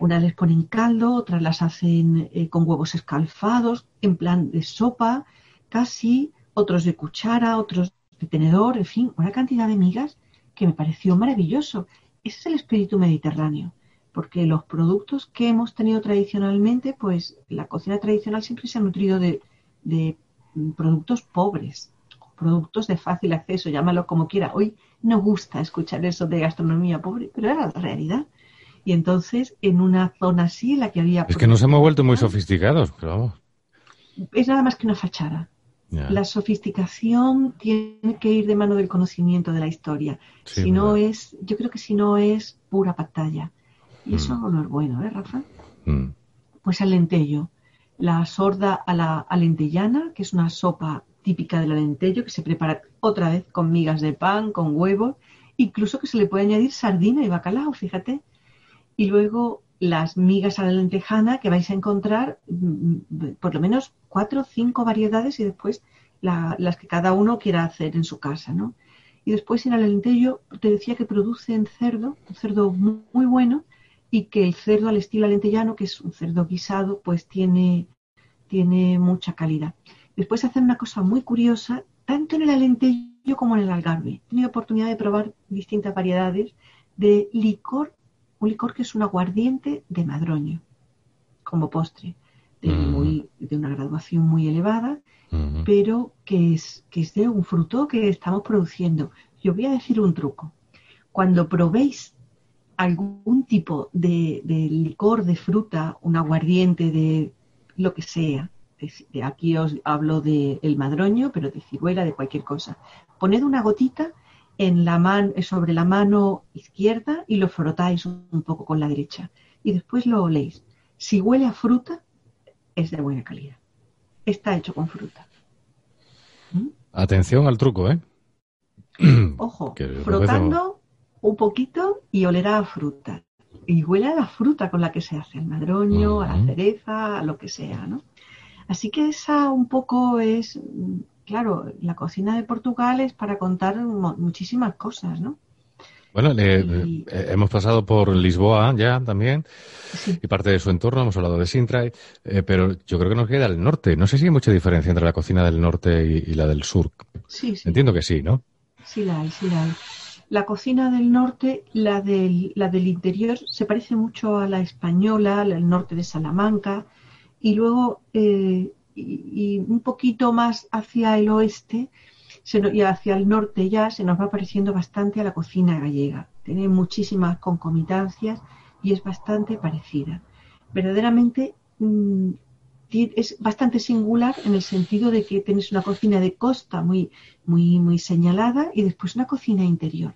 Unas les ponen caldo, otras las hacen eh, con huevos escalfados, en plan de sopa, casi, otros de cuchara, otros de tenedor, en fin, una cantidad de migas que me pareció maravilloso. Ese es el espíritu mediterráneo porque los productos que hemos tenido tradicionalmente, pues la cocina tradicional siempre se ha nutrido de, productos pobres, productos de fácil acceso, llámalo como quiera. Hoy no gusta escuchar eso de gastronomía pobre, pero era la realidad. Y entonces, en una zona así, en la que había... Es que nos hemos vuelto muy sofisticados, pero vamos. Es nada más que una fachada. La sofisticación tiene que ir de mano del conocimiento de la historia. si no es, yo creo que si no es pura pantalla. Y eso mm. no es bueno, ¿eh, Rafa? Mm. Pues el lentello. La sorda a la alentellana, que es una sopa típica del alentello, que se prepara otra vez con migas de pan, con huevos, incluso que se le puede añadir sardina y bacalao, fíjate. Y luego las migas a la lentejana, que vais a encontrar mm, por lo menos cuatro o cinco variedades y después las que cada uno quiera hacer en su casa, ¿no? Y después en el alentello te decía que producen cerdo, un cerdo muy, bueno, y que el cerdo al estilo alentellano, que es un cerdo guisado, pues tiene, tiene mucha calidad. Después hacen una cosa muy curiosa, tanto en el alentello como en el algarve. He tenido oportunidad de probar distintas variedades de licor un licor que es un aguardiente de madroño, como postre, de, muy, de una graduación muy elevada, pero que es, que es de un fruto que estamos produciendo. Yo voy a decir un truco. Cuando probéis algún tipo de, licor de fruta, un aguardiente de lo que sea, de, aquí os hablo del el madroño, pero de ciruela, de cualquier cosa, poned una gotita en la mano, sobre la mano izquierda y lo frotáis un poco con la derecha. Y después lo oléis. Si huele a fruta, es de buena calidad. Está hecho con fruta. ¿Mm? Atención al truco, ¿eh? Ojo, frotando un poquito y olerá a fruta. Y huele a la fruta con la que se hace, el madroño, a la cereza, a lo que sea, ¿no? Así que esa un poco es claro, la cocina de Portugal es para contar muchísimas cosas, ¿no? Bueno, eh, hemos pasado por Lisboa ya también y parte de su entorno, hemos hablado de Sintra, eh, pero yo creo que nos queda el norte. No sé si hay mucha diferencia entre la cocina del norte y, la del sur. Sí, sí. Entiendo que sí, ¿no? Sí la hay, sí la hay. La cocina del norte, la del, la del interior, se parece mucho a la española, el norte de Salamanca, y luego eh, y, un poquito más hacia el oeste y hacia el norte ya se nos va pareciendo bastante a la cocina gallega. Tiene muchísimas concomitancias y es bastante parecida. Verdaderamente mm, es bastante singular en el sentido de que tienes una cocina de costa muy, muy, señalada y después una cocina interior.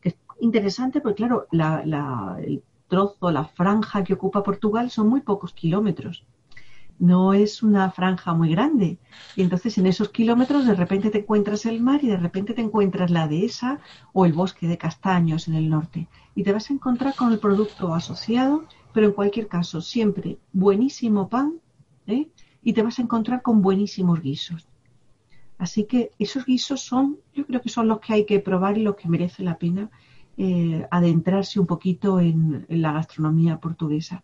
Que es interesante porque, claro, el trozo, la franja que ocupa Portugal son muy pocos kilómetros no es una franja muy grande. Y entonces en esos kilómetros de repente te encuentras el mar y de repente te encuentras la dehesa o el bosque de castaños en el norte. Y te vas a encontrar con el producto asociado, pero en cualquier caso siempre buenísimo pan ¿eh? y te vas a encontrar con buenísimos guisos. Así que esos guisos son, yo creo que son los que hay que probar y los que merece la pena eh, adentrarse un poquito en la gastronomía portuguesa.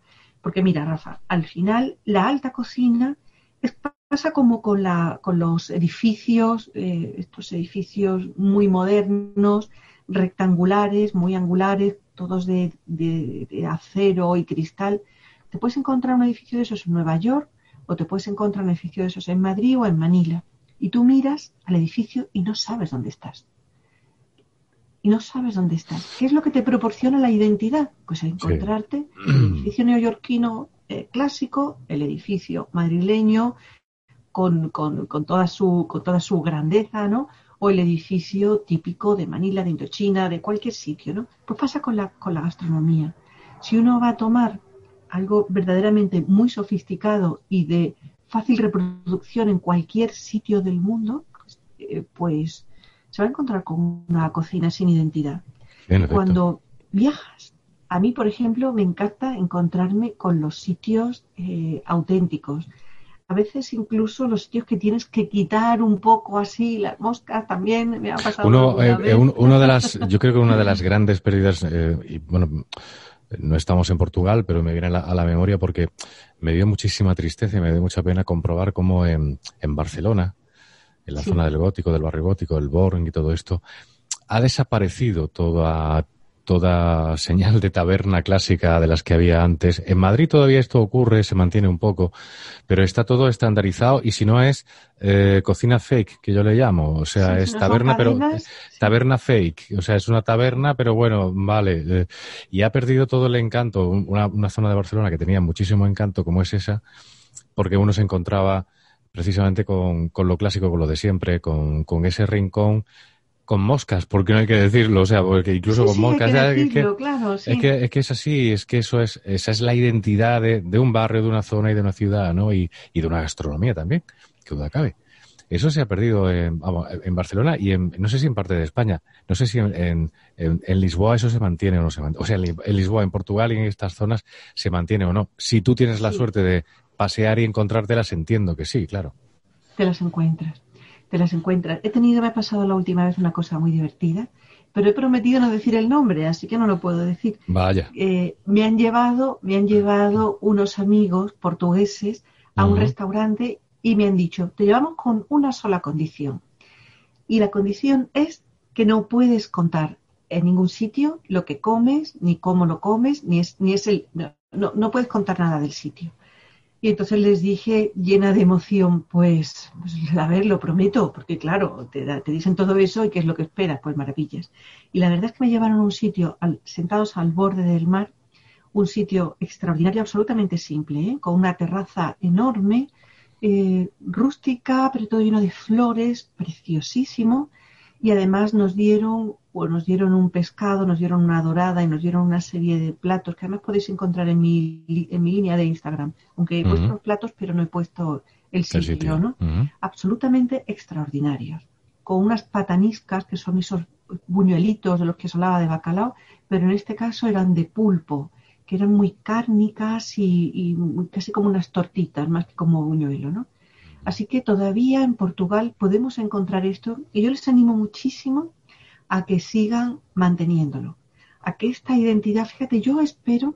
Porque mira, Rafa, al final la alta cocina pasa como con, la, con los edificios, eh, estos edificios muy modernos, rectangulares, muy angulares, todos de, acero y cristal. Te puedes encontrar un edificio de esos en Nueva York o te puedes encontrar un edificio de esos en Madrid o en Manila. Y tú miras al edificio y no sabes dónde estás no sabes dónde estás. ¿Qué es lo que te proporciona la identidad? Pues encontrarte el edificio neoyorquino eh, clásico, el edificio madrileño con, toda su, con toda su grandeza, ¿no? O el edificio típico de Manila, de Indochina, de cualquier sitio, ¿no? Pues pasa con la, con la gastronomía. Si uno va a tomar algo verdaderamente muy sofisticado y de fácil reproducción en cualquier sitio del mundo, pues, pues se va a encontrar con una cocina sin identidad. Cuando viajas, a mí, por ejemplo, me encanta encontrarme con los sitios eh, auténticos. A veces incluso los sitios que tienes que quitar un poco así, las moscas también me ha pasado. Uno, eh, eh, uno de las, yo creo que una de las grandes pérdidas, y bueno, no estamos en Portugal, pero me viene a la, memoria porque me dio muchísima tristeza y me dio mucha pena comprobar cómo en, en Barcelona, en la zona del gótico, del barrio gótico, del Born y todo esto, ha desaparecido toda, toda señal de taberna clásica de las que había antes. En Madrid todavía esto ocurre, se mantiene un poco, pero está todo estandarizado y si no es eh, cocina fake, que yo le llamo, o sea, es taberna, pero taberna fake, o sea, es una taberna, pero bueno, vale, eh, y ha perdido todo el encanto, una, una zona de Barcelona que tenía muchísimo encanto como es esa, porque uno se encontraba precisamente con, con lo clásico, con lo de siempre, con, con ese rincón con moscas, porque no hay que decirlo, o sea, porque incluso con moscas. es, que, es, que, es, así, es que eso es, esa es la identidad de, de un barrio, de una zona y de una ciudad, ¿no? Y, y de una gastronomía también, que duda cabe. Eso se ha perdido en, en Barcelona y en, no sé si en parte de España, no sé si en, en, Lisboa eso se mantiene o no se mantiene. O sea, en Lisboa, en Portugal y en estas zonas se mantiene o no. Si tú tienes la suerte de pasear y encontrártelas, entiendo que sí, claro. Te las encuentras te las encuentras. He tenido, me ha pasado la última vez una cosa muy divertida, pero he prometido no decir el nombre, así que no lo puedo decir. Vaya. Eh, me han llevado, me han llevado unos amigos portugueses a un restaurante y me han dicho, te llevamos con una sola condición. Y la condición es que no puedes contar en ningún sitio lo que comes, ni cómo lo comes, ni es, ni es el, no, no puedes contar nada del sitio. Y entonces les dije, llena de emoción, pues, pues a ver, lo prometo, porque claro, te, te, dicen todo eso y qué es lo que esperas, pues maravillas. Y la verdad es que me llevaron a un sitio sentados al borde del mar, un sitio extraordinario, absolutamente simple, ¿eh? con una terraza enorme, eh, rústica, pero todo lleno de flores, preciosísimo. Y además nos dieron pues nos dieron un pescado, nos dieron una dorada y nos dieron una serie de platos que además podéis encontrar en mi, en mi línea de Instagram, aunque he puesto los platos, pero no he puesto el sitio, ¿no? Absolutamente extraordinarios, con unas pataniscas que son esos buñuelitos de los que se hablaba de bacalao, pero en este caso eran de pulpo, que eran muy cárnicas y, y casi como unas tortitas, más que como buñuelo, ¿no? Así que todavía en Portugal podemos encontrar esto y yo les animo muchísimo a que sigan manteniéndolo, a que esta identidad, fíjate, yo espero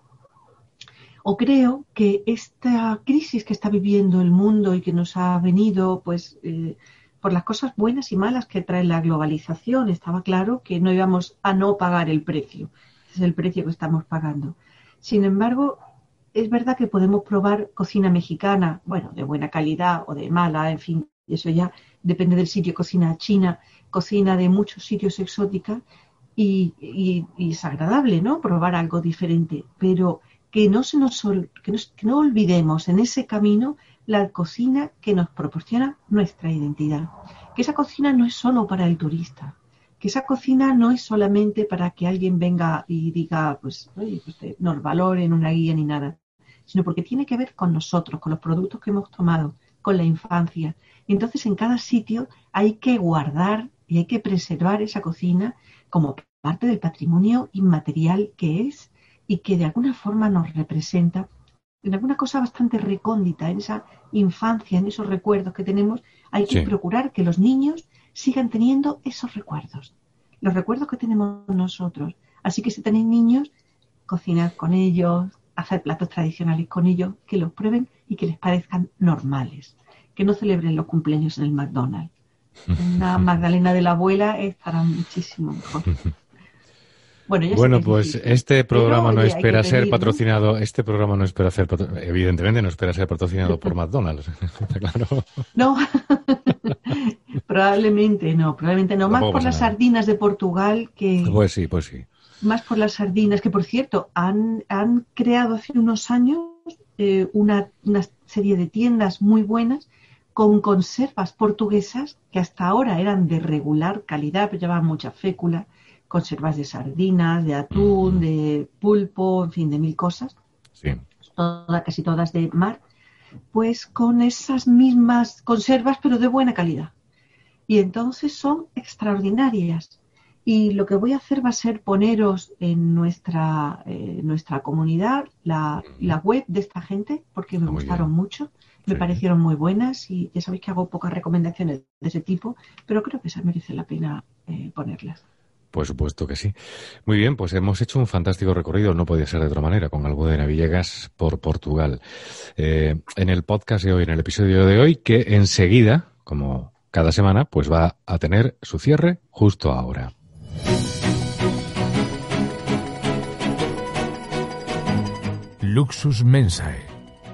o creo que esta crisis que está viviendo el mundo y que nos ha venido, pues, eh, por las cosas buenas y malas que trae la globalización, estaba claro que no íbamos a no pagar el precio. Es el precio que estamos pagando. Sin embargo, es verdad que podemos probar cocina mexicana, bueno, de buena calidad o de mala, en fin, eso ya depende del sitio, cocina china, cocina de muchos sitios exótica y, es agradable, ¿no? Probar algo diferente, pero que no, se nos, olvidemos en ese camino la cocina que nos proporciona nuestra identidad. Que esa cocina no es solo para el turista, que esa cocina no es solamente para que alguien venga y diga, pues, oye, pues nos valoren una guía ni nada, sino porque tiene que ver con nosotros, con los productos que hemos tomado, con la infancia. Entonces, en cada sitio hay que guardar y hay que preservar esa cocina como parte del patrimonio inmaterial que es y que de alguna forma nos representa en alguna cosa bastante recóndita, en esa infancia, en esos recuerdos que tenemos, hay que procurar que los niños sigan teniendo esos recuerdos, los recuerdos que tenemos nosotros. Así que si tenéis niños, cocinar con ellos, hacer platos tradicionales con ellos, que los prueben y que les parezcan normales, que no celebren los cumpleaños en el McDonald's, una Magdalena de la abuela estará muchísimo mejor. Bueno, bueno pues este programa no espera ser patrocinado, este programa no espera ser, evidentemente no espera ser patrocinado por McDonald's, claro. No, probablemente no, probablemente no, más por las sardinas de Portugal que... Pues sí, pues sí. Más por las sardinas, que por cierto, han, han creado hace unos años eh, una, una serie de tiendas muy buenas con conservas portuguesas que hasta ahora eran de regular calidad, pero llevaban mucha fécula, conservas de sardinas, de atún, de pulpo, en fin, de mil cosas, sí. casi todas de mar, pues con esas mismas conservas, pero de buena calidad. Y entonces son extraordinarias. Y lo que voy a hacer va a ser poneros en nuestra, eh, nuestra comunidad la, la, web de esta gente, porque me gustaron mucho me parecieron muy buenas y ya sabéis que hago pocas recomendaciones de ese tipo, pero creo que se merece la pena eh, ponerlas. Por supuesto que sí. Muy bien, pues hemos hecho un fantástico recorrido, no podía ser de otra manera, con Almudena Villegas por Portugal. Eh, en el podcast de hoy, en el episodio de hoy, que enseguida, como cada semana, pues va a tener su cierre justo ahora. Luxus Mensae,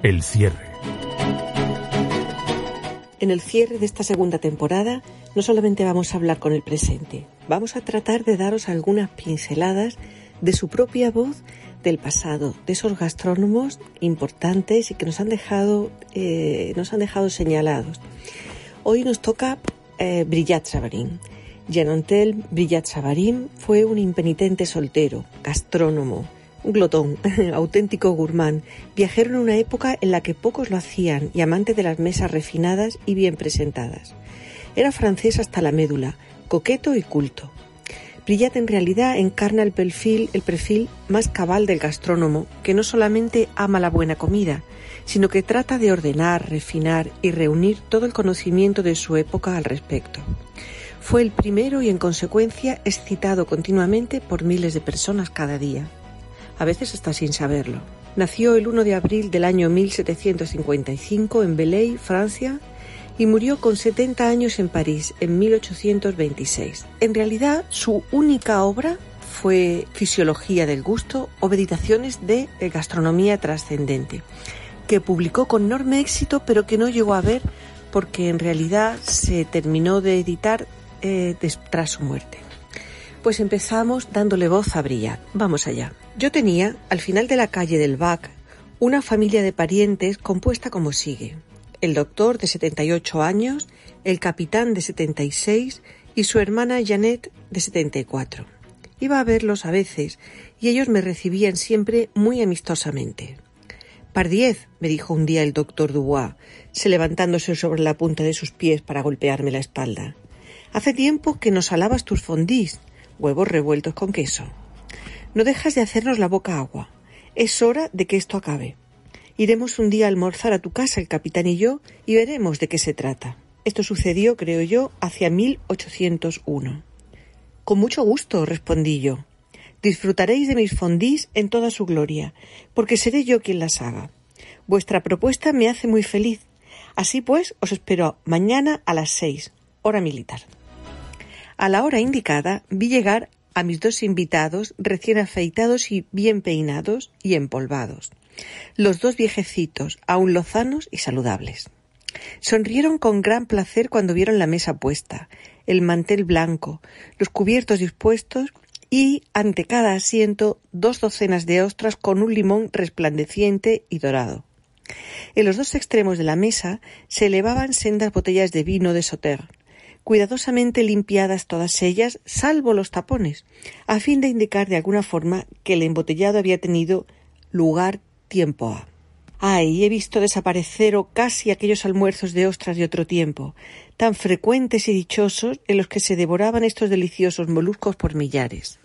el cierre. En el cierre de esta segunda temporada no solamente vamos a hablar con el presente, vamos a tratar de daros algunas pinceladas de su propia voz del pasado, de esos gastrónomos importantes y que nos han dejado, eh, nos han dejado señalados. Hoy nos toca eh, Brillat Savarin. Janontel Brillat Savarin fue un impenitente soltero, gastrónomo, glotón, auténtico gourmand, viajero en una época en la que pocos lo hacían y amante de las mesas refinadas y bien presentadas. Era francés hasta la médula, coqueto y culto. Brillat en realidad encarna el perfil, el perfil más cabal del gastrónomo, que no solamente ama la buena comida, sino que trata de ordenar, refinar y reunir todo el conocimiento de su época al respecto. Fue el primero y en consecuencia es citado continuamente por miles de personas cada día a veces hasta sin saberlo. Nació el 1 de abril del año 1755 en Belay, Francia, y murió con 70 años en París en 1826. En realidad, su única obra fue Fisiología del Gusto o Meditaciones de Gastronomía Trascendente, que publicó con enorme éxito, pero que no llegó a ver porque en realidad se terminó de editar eh, tras su muerte. Pues empezamos dándole voz a Brillat. Vamos allá. Yo tenía, al final de la calle del Bac, una familia de parientes compuesta como sigue. El doctor de 78 años, el capitán de 76 y su hermana Janet de 74. Iba a verlos a veces y ellos me recibían siempre muy amistosamente. Pardiez, me dijo un día el doctor Dubois, se levantándose sobre la punta de sus pies para golpearme la espalda. Hace tiempo que nos alabas tus fondís huevos revueltos con queso. No dejas de hacernos la boca agua. Es hora de que esto acabe. Iremos un día a almorzar a tu casa el capitán y yo y veremos de qué se trata. Esto sucedió, creo yo, hacia 1801. Con mucho gusto, respondí yo. Disfrutaréis de mis fondís en toda su gloria, porque seré yo quien las haga. Vuestra propuesta me hace muy feliz. Así pues, os espero mañana a las seis, hora militar. A la hora indicada vi llegar a mis dos invitados recién afeitados y bien peinados y empolvados, los dos viejecitos, aún lozanos y saludables. Sonrieron con gran placer cuando vieron la mesa puesta, el mantel blanco, los cubiertos dispuestos y ante cada asiento dos docenas de ostras con un limón resplandeciente y dorado. En los dos extremos de la mesa se elevaban sendas botellas de vino de Sauterre, cuidadosamente limpiadas todas ellas, salvo los tapones, a fin de indicar de alguna forma que el embotellado había tenido lugar tiempo a. Ay, he visto desaparecer o casi aquellos almuerzos de ostras de otro tiempo, tan frecuentes y dichosos en los que se devoraban estos deliciosos moluscos por millares.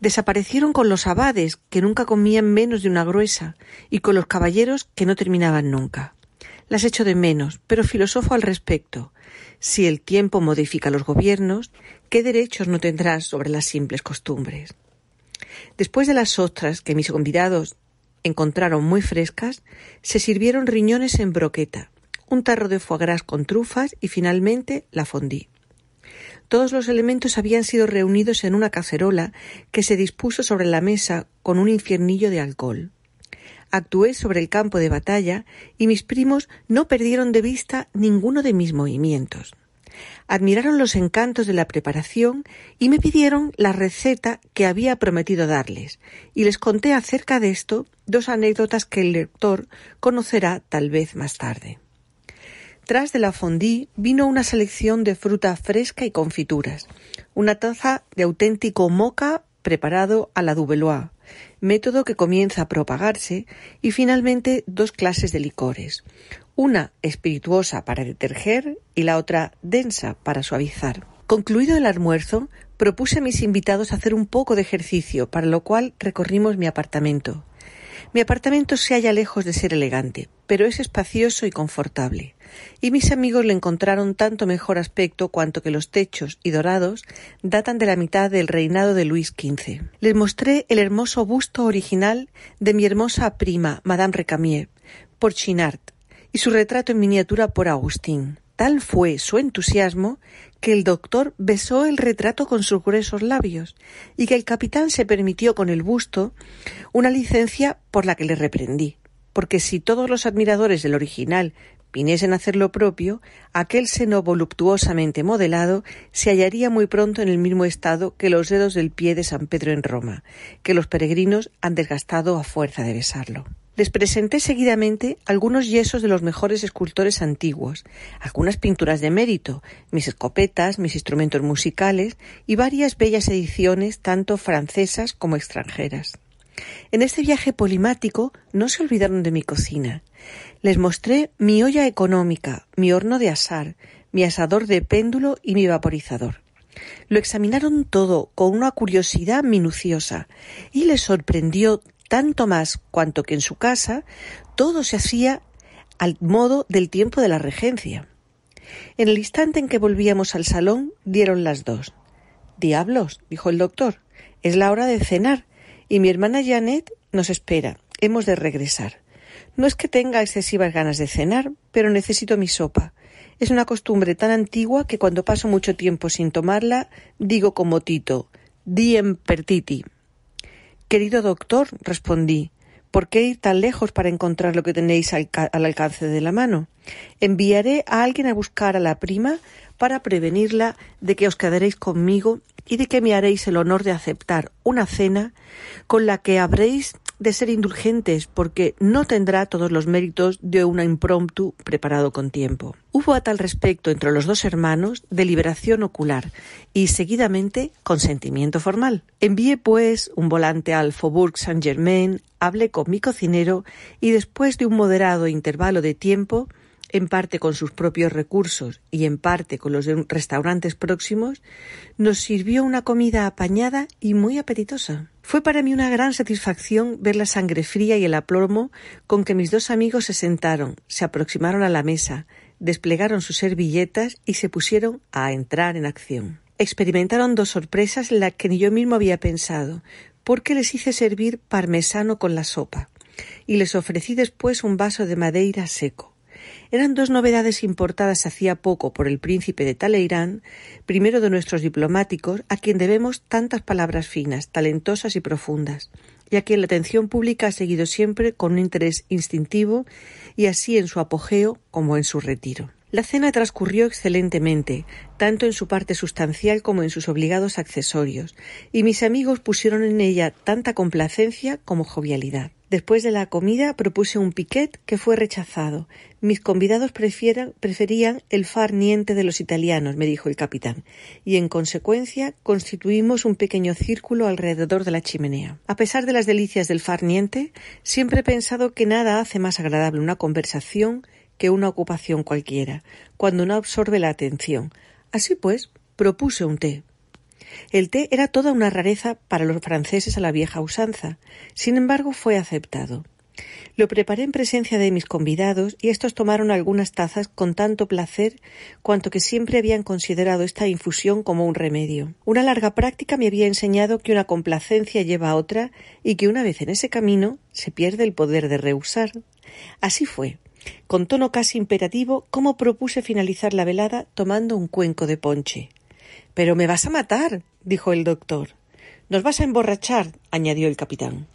Desaparecieron con los abades, que nunca comían menos de una gruesa, y con los caballeros, que no terminaban nunca. Las echo de menos, pero filosofo al respecto. Si el tiempo modifica los gobiernos, ¿qué derechos no tendrás sobre las simples costumbres? Después de las ostras que mis convidados encontraron muy frescas, se sirvieron riñones en broqueta, un tarro de foie gras con trufas y finalmente la fondí. Todos los elementos habían sido reunidos en una cacerola que se dispuso sobre la mesa con un infiernillo de alcohol actué sobre el campo de batalla y mis primos no perdieron de vista ninguno de mis movimientos. Admiraron los encantos de la preparación y me pidieron la receta que había prometido darles, y les conté acerca de esto dos anécdotas que el lector conocerá tal vez más tarde. Tras de la fondí vino una selección de fruta fresca y confituras, una taza de auténtico moca preparado a la Duvelois, método que comienza a propagarse, y finalmente dos clases de licores, una espirituosa para deterger y la otra densa para suavizar. Concluido el almuerzo, propuse a mis invitados hacer un poco de ejercicio, para lo cual recorrimos mi apartamento. Mi apartamento se halla lejos de ser elegante, pero es espacioso y confortable, y mis amigos le encontraron tanto mejor aspecto cuanto que los techos y dorados datan de la mitad del reinado de Luis XV. Les mostré el hermoso busto original de mi hermosa prima, Madame Recamier, por Chinart, y su retrato en miniatura por Agustín. Tal fue su entusiasmo que el doctor besó el retrato con sus gruesos labios y que el capitán se permitió con el busto una licencia por la que le reprendí, porque si todos los admiradores del original viniesen a hacer lo propio, aquel seno voluptuosamente modelado se hallaría muy pronto en el mismo estado que los dedos del pie de San Pedro en Roma, que los peregrinos han desgastado a fuerza de besarlo. Les presenté seguidamente algunos yesos de los mejores escultores antiguos, algunas pinturas de mérito, mis escopetas, mis instrumentos musicales y varias bellas ediciones tanto francesas como extranjeras. En este viaje polimático no se olvidaron de mi cocina. Les mostré mi olla económica, mi horno de asar, mi asador de péndulo y mi vaporizador. Lo examinaron todo con una curiosidad minuciosa y les sorprendió tanto más cuanto que en su casa todo se hacía al modo del tiempo de la regencia. En el instante en que volvíamos al salón, dieron las dos. Diablos, dijo el doctor, es la hora de cenar y mi hermana Janet nos espera. Hemos de regresar. No es que tenga excesivas ganas de cenar, pero necesito mi sopa. Es una costumbre tan antigua que cuando paso mucho tiempo sin tomarla, digo como Tito, diem pertiti. Querido doctor, respondí, ¿por qué ir tan lejos para encontrar lo que tenéis al, al, alcance de la mano? Enviaré a alguien a buscar a la prima para prevenirla de que os quedaréis conmigo y de que me haréis el honor de aceptar una cena con la que habréis de ser indulgentes porque no tendrá todos los méritos de una impromptu preparado con tiempo. Hubo a tal respecto entre los dos hermanos deliberación ocular y seguidamente consentimiento formal. Envié pues un volante al Faubourg Saint-Germain, hablé con mi cocinero y después de un moderado intervalo de tiempo en parte con sus propios recursos y en parte con los de restaurantes próximos, nos sirvió una comida apañada y muy apetitosa. Fue para mí una gran satisfacción ver la sangre fría y el aplomo con que mis dos amigos se sentaron, se aproximaron a la mesa, desplegaron sus servilletas y se pusieron a entrar en acción. Experimentaron dos sorpresas en las que ni yo mismo había pensado, porque les hice servir parmesano con la sopa, y les ofrecí después un vaso de madeira seco. Eran dos novedades importadas hacía poco por el príncipe de Taleirán, primero de nuestros diplomáticos, a quien debemos tantas palabras finas, talentosas y profundas, y a quien la atención pública ha seguido siempre con un interés instintivo y así en su apogeo como en su retiro. La cena transcurrió excelentemente, tanto en su parte sustancial como en sus obligados accesorios, y mis amigos pusieron en ella tanta complacencia como jovialidad. Después de la comida propuse un piquet que fue rechazado. Mis convidados preferían el far niente de los italianos, me dijo el capitán, y en consecuencia constituimos un pequeño círculo alrededor de la chimenea. A pesar de las delicias del far niente, siempre he pensado que nada hace más agradable una conversación que una ocupación cualquiera, cuando no absorbe la atención. Así pues, propuse un té. El té era toda una rareza para los franceses a la vieja usanza. Sin embargo, fue aceptado. Lo preparé en presencia de mis convidados y estos tomaron algunas tazas con tanto placer cuanto que siempre habían considerado esta infusión como un remedio. Una larga práctica me había enseñado que una complacencia lleva a otra y que una vez en ese camino se pierde el poder de rehusar. Así fue con tono casi imperativo, cómo propuse finalizar la velada tomando un cuenco de ponche. Pero me vas a matar, dijo el doctor. Nos vas a emborrachar, añadió el capitán.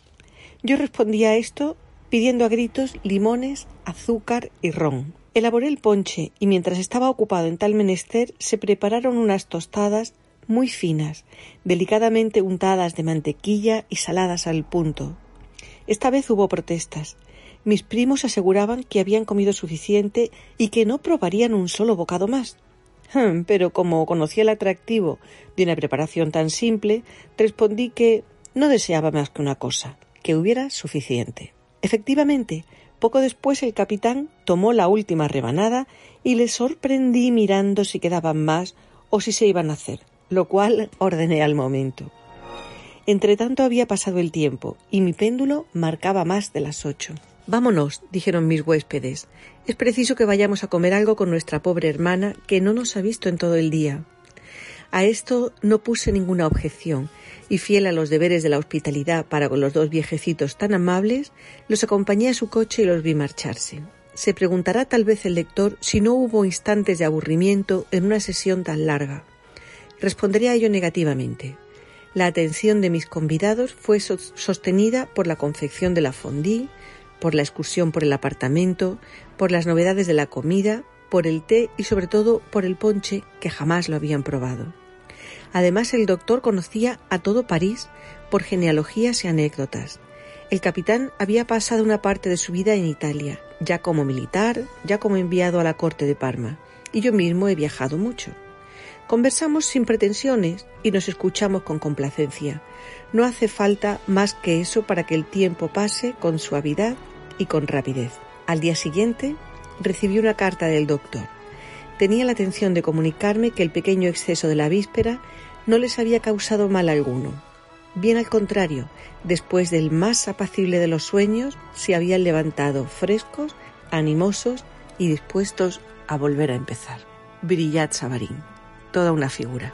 Yo respondí a esto pidiendo a gritos limones, azúcar y ron. Elaboré el ponche y mientras estaba ocupado en tal menester se prepararon unas tostadas muy finas, delicadamente untadas de mantequilla y saladas al punto. Esta vez hubo protestas. Mis primos aseguraban que habían comido suficiente y que no probarían un solo bocado más. Hmm, pero como conocía el atractivo de una preparación tan simple, respondí que no deseaba más que una cosa, que hubiera suficiente. Efectivamente, poco después el capitán tomó la última rebanada y le sorprendí mirando si quedaban más o si se iban a hacer, lo cual ordené al momento. Entretanto había pasado el tiempo y mi péndulo marcaba más de las ocho. Vámonos, dijeron mis huéspedes. Es preciso que vayamos a comer algo con nuestra pobre hermana, que no nos ha visto en todo el día. A esto no puse ninguna objeción, y fiel a los deberes de la hospitalidad para con los dos viejecitos tan amables, los acompañé a su coche y los vi marcharse. Se preguntará tal vez el lector si no hubo instantes de aburrimiento en una sesión tan larga. Responderé a ello negativamente. La atención de mis convidados fue sostenida por la confección de la fondue, por la excursión por el apartamento, por las novedades de la comida, por el té y sobre todo por el ponche que jamás lo habían probado. Además, el doctor conocía a todo París por genealogías y anécdotas. El capitán había pasado una parte de su vida en Italia, ya como militar, ya como enviado a la corte de Parma, y yo mismo he viajado mucho. Conversamos sin pretensiones y nos escuchamos con complacencia. No hace falta más que eso para que el tiempo pase con suavidad y con rapidez. Al día siguiente recibí una carta del doctor. Tenía la atención de comunicarme que el pequeño exceso de la víspera no les había causado mal alguno Bien al contrario, después del más apacible de los sueños, se habían levantado frescos, animosos y dispuestos a volver a empezar. Brillat Sabarín, toda una figura.